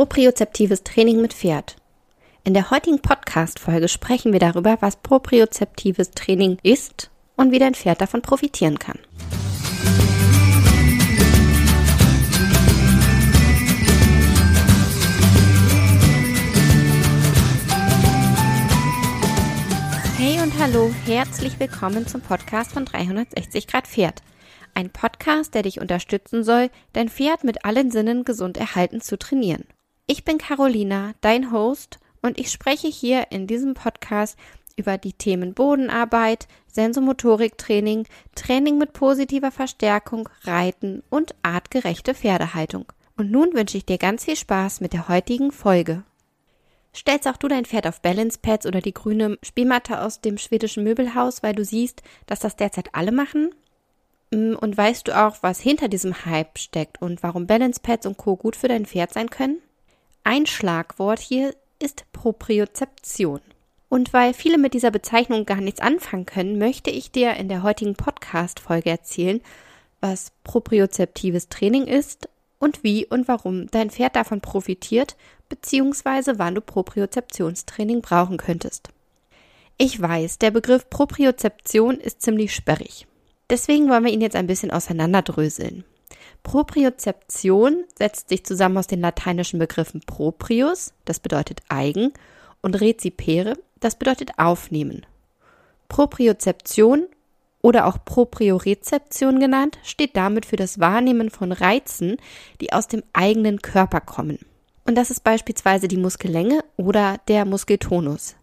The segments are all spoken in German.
Propriozeptives Training mit Pferd. In der heutigen Podcast-Folge sprechen wir darüber, was propriozeptives Training ist und wie dein Pferd davon profitieren kann. Hey und hallo, herzlich willkommen zum Podcast von 360 Grad Pferd. Ein Podcast, der dich unterstützen soll, dein Pferd mit allen Sinnen gesund erhalten zu trainieren. Ich bin Carolina, dein Host, und ich spreche hier in diesem Podcast über die Themen Bodenarbeit, Sensomotoriktraining, Training mit positiver Verstärkung, Reiten und artgerechte Pferdehaltung. Und nun wünsche ich dir ganz viel Spaß mit der heutigen Folge. Stellst auch du dein Pferd auf Balance Pads oder die grüne Spielmatte aus dem schwedischen Möbelhaus, weil du siehst, dass das derzeit alle machen? Mm, und weißt du auch, was hinter diesem Hype steckt und warum Balance Pads und Co. gut für dein Pferd sein können? Ein Schlagwort hier ist Propriozeption. Und weil viele mit dieser Bezeichnung gar nichts anfangen können, möchte ich dir in der heutigen Podcast-Folge erzählen, was propriozeptives Training ist und wie und warum dein Pferd davon profitiert, beziehungsweise wann du Propriozeptionstraining brauchen könntest. Ich weiß, der Begriff Propriozeption ist ziemlich sperrig. Deswegen wollen wir ihn jetzt ein bisschen auseinanderdröseln. Propriozeption setzt sich zusammen aus den lateinischen Begriffen proprius, das bedeutet eigen, und recipere, das bedeutet aufnehmen. Propriozeption oder auch Propriorezeption genannt, steht damit für das Wahrnehmen von Reizen, die aus dem eigenen Körper kommen. Und das ist beispielsweise die Muskellänge oder der Muskeltonus.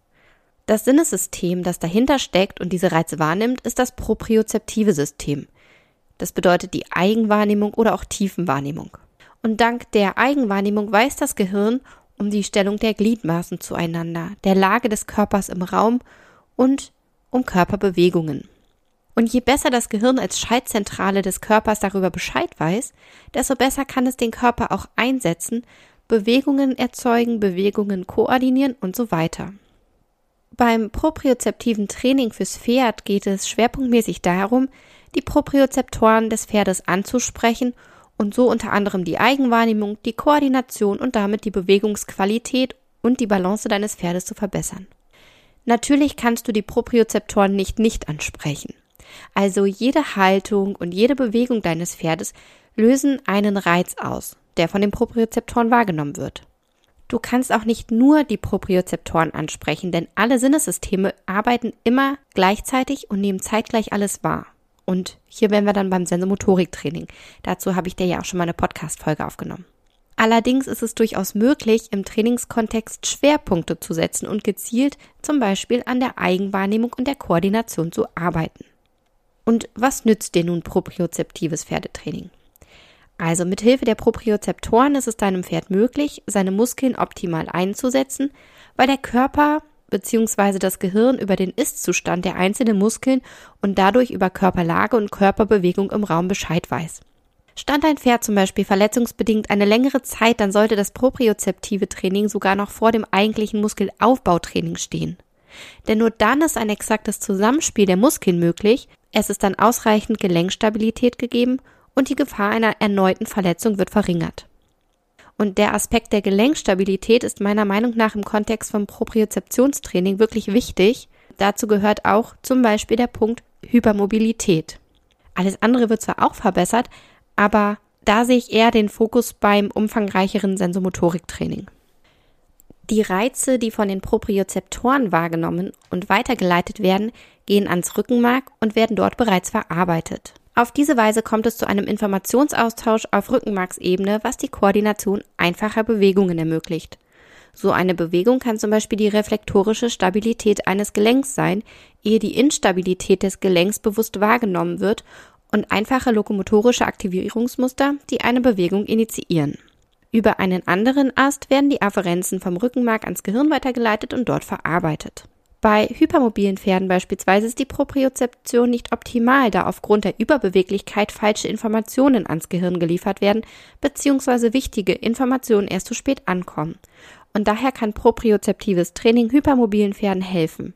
Das Sinnessystem, das dahinter steckt und diese Reize wahrnimmt, ist das propriozeptive System. Das bedeutet die Eigenwahrnehmung oder auch Tiefenwahrnehmung. Und dank der Eigenwahrnehmung weiß das Gehirn um die Stellung der Gliedmaßen zueinander, der Lage des Körpers im Raum und um Körperbewegungen. Und je besser das Gehirn als Schaltzentrale des Körpers darüber Bescheid weiß, desto besser kann es den Körper auch einsetzen, Bewegungen erzeugen, Bewegungen koordinieren und so weiter. Beim propriozeptiven Training fürs Pferd geht es schwerpunktmäßig darum, die Propriozeptoren des Pferdes anzusprechen und so unter anderem die Eigenwahrnehmung, die Koordination und damit die Bewegungsqualität und die Balance deines Pferdes zu verbessern. Natürlich kannst du die Propriozeptoren nicht nicht ansprechen. Also jede Haltung und jede Bewegung deines Pferdes lösen einen Reiz aus, der von den Propriozeptoren wahrgenommen wird. Du kannst auch nicht nur die Propriozeptoren ansprechen, denn alle Sinnessysteme arbeiten immer gleichzeitig und nehmen zeitgleich alles wahr. Und hier wären wir dann beim Sensomotoriktraining. Dazu habe ich dir ja auch schon mal eine Podcast-Folge aufgenommen. Allerdings ist es durchaus möglich, im Trainingskontext Schwerpunkte zu setzen und gezielt zum Beispiel an der Eigenwahrnehmung und der Koordination zu arbeiten. Und was nützt dir nun propriozeptives Pferdetraining? Also mit Hilfe der Propriozeptoren ist es deinem Pferd möglich, seine Muskeln optimal einzusetzen, weil der Körper bzw. das Gehirn über den Ist-Zustand der einzelnen Muskeln und dadurch über Körperlage und Körperbewegung im Raum Bescheid weiß. Stand ein Pferd zum Beispiel verletzungsbedingt eine längere Zeit, dann sollte das propriozeptive Training sogar noch vor dem eigentlichen Muskelaufbautraining stehen. Denn nur dann ist ein exaktes Zusammenspiel der Muskeln möglich, es ist dann ausreichend Gelenkstabilität gegeben und die Gefahr einer erneuten Verletzung wird verringert. Und der Aspekt der Gelenkstabilität ist meiner Meinung nach im Kontext vom Propriozeptionstraining wirklich wichtig. Dazu gehört auch zum Beispiel der Punkt Hypermobilität. Alles andere wird zwar auch verbessert, aber da sehe ich eher den Fokus beim umfangreicheren Sensomotoriktraining. Die Reize, die von den Propriozeptoren wahrgenommen und weitergeleitet werden, gehen ans Rückenmark und werden dort bereits verarbeitet. Auf diese Weise kommt es zu einem Informationsaustausch auf Rückenmarksebene, was die Koordination einfacher Bewegungen ermöglicht. So eine Bewegung kann zum Beispiel die reflektorische Stabilität eines Gelenks sein, ehe die Instabilität des Gelenks bewusst wahrgenommen wird und einfache lokomotorische Aktivierungsmuster, die eine Bewegung initiieren. Über einen anderen Ast werden die Afferenzen vom Rückenmark ans Gehirn weitergeleitet und dort verarbeitet. Bei hypermobilen Pferden beispielsweise ist die Propriozeption nicht optimal, da aufgrund der Überbeweglichkeit falsche Informationen ans Gehirn geliefert werden, beziehungsweise wichtige Informationen erst zu spät ankommen. Und daher kann propriozeptives Training hypermobilen Pferden helfen.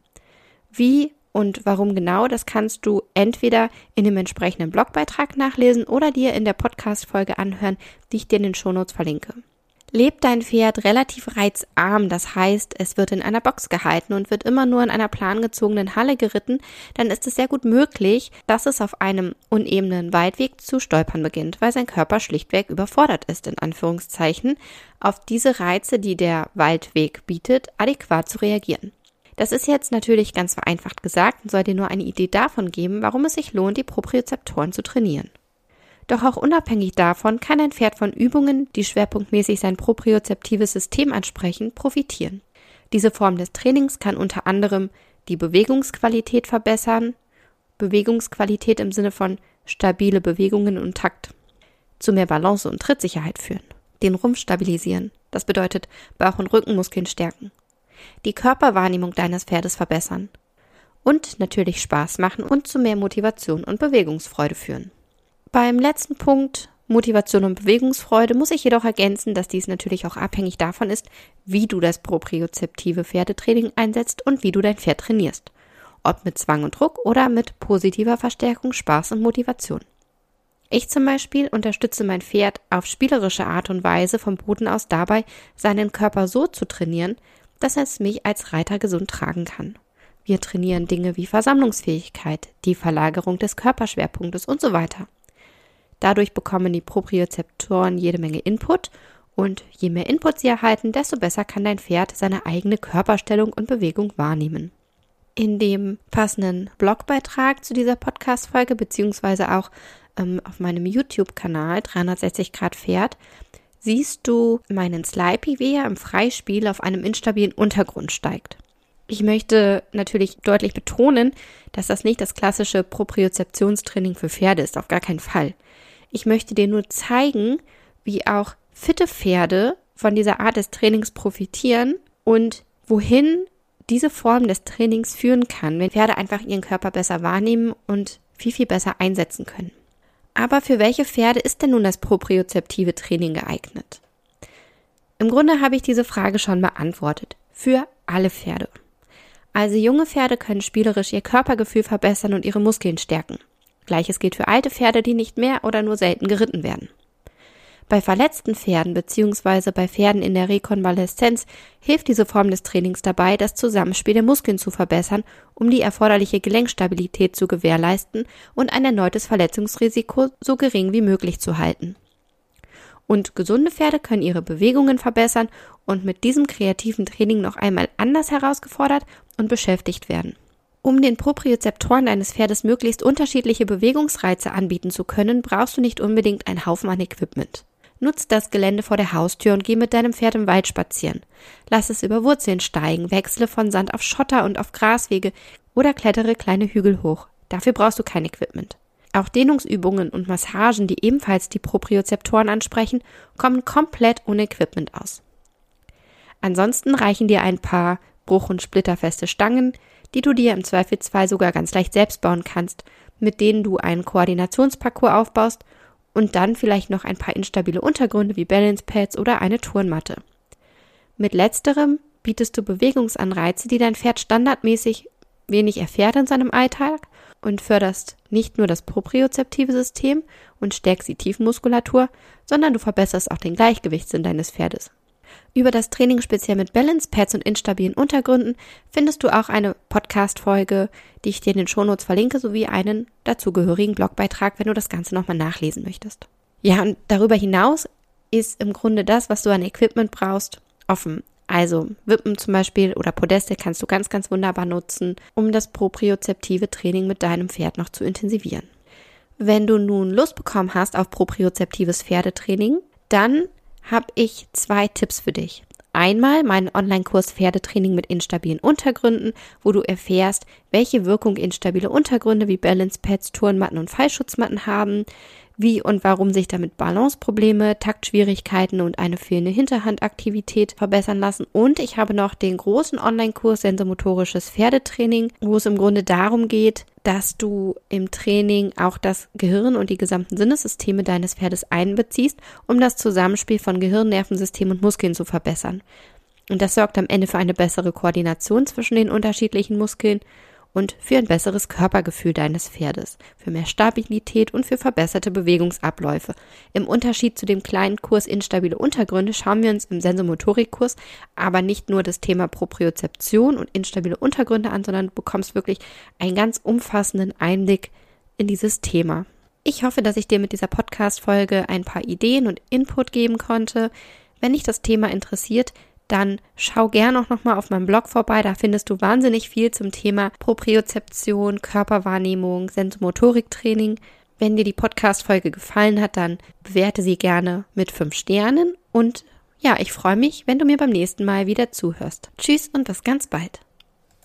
Wie und warum genau, das kannst du entweder in dem entsprechenden Blogbeitrag nachlesen oder dir in der Podcast-Folge anhören, die ich dir in den Shownotes verlinke. Lebt dein Pferd relativ reizarm, das heißt, es wird in einer Box gehalten und wird immer nur in einer plangezogenen Halle geritten, dann ist es sehr gut möglich, dass es auf einem unebenen Waldweg zu stolpern beginnt, weil sein Körper schlichtweg überfordert ist, in Anführungszeichen, auf diese Reize, die der Waldweg bietet, adäquat zu reagieren. Das ist jetzt natürlich ganz vereinfacht gesagt und soll dir nur eine Idee davon geben, warum es sich lohnt, die Propriozeptoren zu trainieren. Doch auch unabhängig davon kann ein Pferd von Übungen, die schwerpunktmäßig sein propriozeptives System ansprechen, profitieren. Diese Form des Trainings kann unter anderem die Bewegungsqualität verbessern, Bewegungsqualität im Sinne von stabile Bewegungen und Takt, zu mehr Balance und Trittsicherheit führen, den Rumpf stabilisieren, das bedeutet Bauch- und Rückenmuskeln stärken, die Körperwahrnehmung deines Pferdes verbessern und natürlich Spaß machen und zu mehr Motivation und Bewegungsfreude führen. Beim letzten Punkt Motivation und Bewegungsfreude muss ich jedoch ergänzen, dass dies natürlich auch abhängig davon ist, wie du das propriozeptive Pferdetraining einsetzt und wie du dein Pferd trainierst. Ob mit Zwang und Druck oder mit positiver Verstärkung, Spaß und Motivation. Ich zum Beispiel unterstütze mein Pferd auf spielerische Art und Weise vom Boden aus dabei, seinen Körper so zu trainieren, dass es mich als Reiter gesund tragen kann. Wir trainieren Dinge wie Versammlungsfähigkeit, die Verlagerung des Körperschwerpunktes und so weiter. Dadurch bekommen die Propriozeptoren jede Menge Input und je mehr Input sie erhalten, desto besser kann dein Pferd seine eigene Körperstellung und Bewegung wahrnehmen. In dem passenden Blogbeitrag zu dieser Podcast-Folge, beziehungsweise auch ähm, auf meinem YouTube-Kanal 360 Grad Pferd, siehst du meinen Slipey, wie er im Freispiel auf einem instabilen Untergrund steigt. Ich möchte natürlich deutlich betonen, dass das nicht das klassische Propriozeptionstraining für Pferde ist, auf gar keinen Fall. Ich möchte dir nur zeigen, wie auch fitte Pferde von dieser Art des Trainings profitieren und wohin diese Form des Trainings führen kann, wenn Pferde einfach ihren Körper besser wahrnehmen und viel, viel besser einsetzen können. Aber für welche Pferde ist denn nun das propriozeptive Training geeignet? Im Grunde habe ich diese Frage schon beantwortet. Für alle Pferde. Also junge Pferde können spielerisch ihr Körpergefühl verbessern und ihre Muskeln stärken. Gleiches gilt für alte Pferde, die nicht mehr oder nur selten geritten werden. Bei verletzten Pferden bzw. bei Pferden in der Rekonvaleszenz hilft diese Form des Trainings dabei, das Zusammenspiel der Muskeln zu verbessern, um die erforderliche Gelenkstabilität zu gewährleisten und ein erneutes Verletzungsrisiko so gering wie möglich zu halten. Und gesunde Pferde können ihre Bewegungen verbessern und mit diesem kreativen Training noch einmal anders herausgefordert und beschäftigt werden. Um den Propriozeptoren deines Pferdes möglichst unterschiedliche Bewegungsreize anbieten zu können, brauchst du nicht unbedingt einen Haufen an Equipment. Nutz das Gelände vor der Haustür und geh mit deinem Pferd im Wald spazieren. Lass es über Wurzeln steigen, wechsle von Sand auf Schotter und auf Graswege oder klettere kleine Hügel hoch. Dafür brauchst du kein Equipment. Auch Dehnungsübungen und Massagen, die ebenfalls die Propriozeptoren ansprechen, kommen komplett ohne Equipment aus. Ansonsten reichen dir ein paar bruch- und splitterfeste Stangen, die du dir im Zweifelsfall sogar ganz leicht selbst bauen kannst, mit denen du einen Koordinationsparcours aufbaust und dann vielleicht noch ein paar instabile Untergründe wie Balance Pads oder eine Turnmatte. Mit letzterem bietest du Bewegungsanreize, die dein Pferd standardmäßig wenig erfährt in seinem Alltag und förderst nicht nur das propriozeptive System und stärkst die Tiefenmuskulatur, sondern du verbesserst auch den Gleichgewichtssinn deines Pferdes. Über das Training speziell mit Balance Pads und instabilen Untergründen findest du auch eine Podcast-Folge, die ich dir in den Shownotes verlinke, sowie einen dazugehörigen Blogbeitrag, wenn du das Ganze nochmal nachlesen möchtest. Ja, und darüber hinaus ist im Grunde das, was du an Equipment brauchst, offen. Also Wippen zum Beispiel oder Podeste kannst du ganz, ganz wunderbar nutzen, um das propriozeptive Training mit deinem Pferd noch zu intensivieren. Wenn du nun Lust bekommen hast auf propriozeptives Pferdetraining, dann habe ich zwei Tipps für dich. Einmal meinen Online-Kurs Pferdetraining mit instabilen Untergründen, wo du erfährst, welche Wirkung instabile Untergründe wie Balance Pads, Turnmatten und Fallschutzmatten haben, wie und warum sich damit Balanceprobleme, Taktschwierigkeiten und eine fehlende Hinterhandaktivität verbessern lassen. Und ich habe noch den großen Online-Kurs Sensomotorisches Pferdetraining, wo es im Grunde darum geht, dass du im Training auch das Gehirn und die gesamten Sinnessysteme deines Pferdes einbeziehst, um das Zusammenspiel von Gehirn, Nervensystem und Muskeln zu verbessern. Und das sorgt am Ende für eine bessere Koordination zwischen den unterschiedlichen Muskeln und für ein besseres Körpergefühl deines Pferdes, für mehr Stabilität und für verbesserte Bewegungsabläufe. Im Unterschied zu dem kleinen Kurs Instabile Untergründe schauen wir uns im Sensomotorikkurs aber nicht nur das Thema Propriozeption und instabile Untergründe an, sondern du bekommst wirklich einen ganz umfassenden Einblick in dieses Thema. Ich hoffe, dass ich dir mit dieser Podcast-Folge ein paar Ideen und Input geben konnte. Wenn dich das Thema interessiert, dann schau gerne auch nochmal auf meinem Blog vorbei. Da findest du wahnsinnig viel zum Thema Propriozeption, Körperwahrnehmung, Sensomotoriktraining. Wenn dir die Podcast-Folge gefallen hat, dann bewerte sie gerne mit fünf Sternen und ja, ich freue mich, wenn du mir beim nächsten Mal wieder zuhörst. Tschüss und bis ganz bald.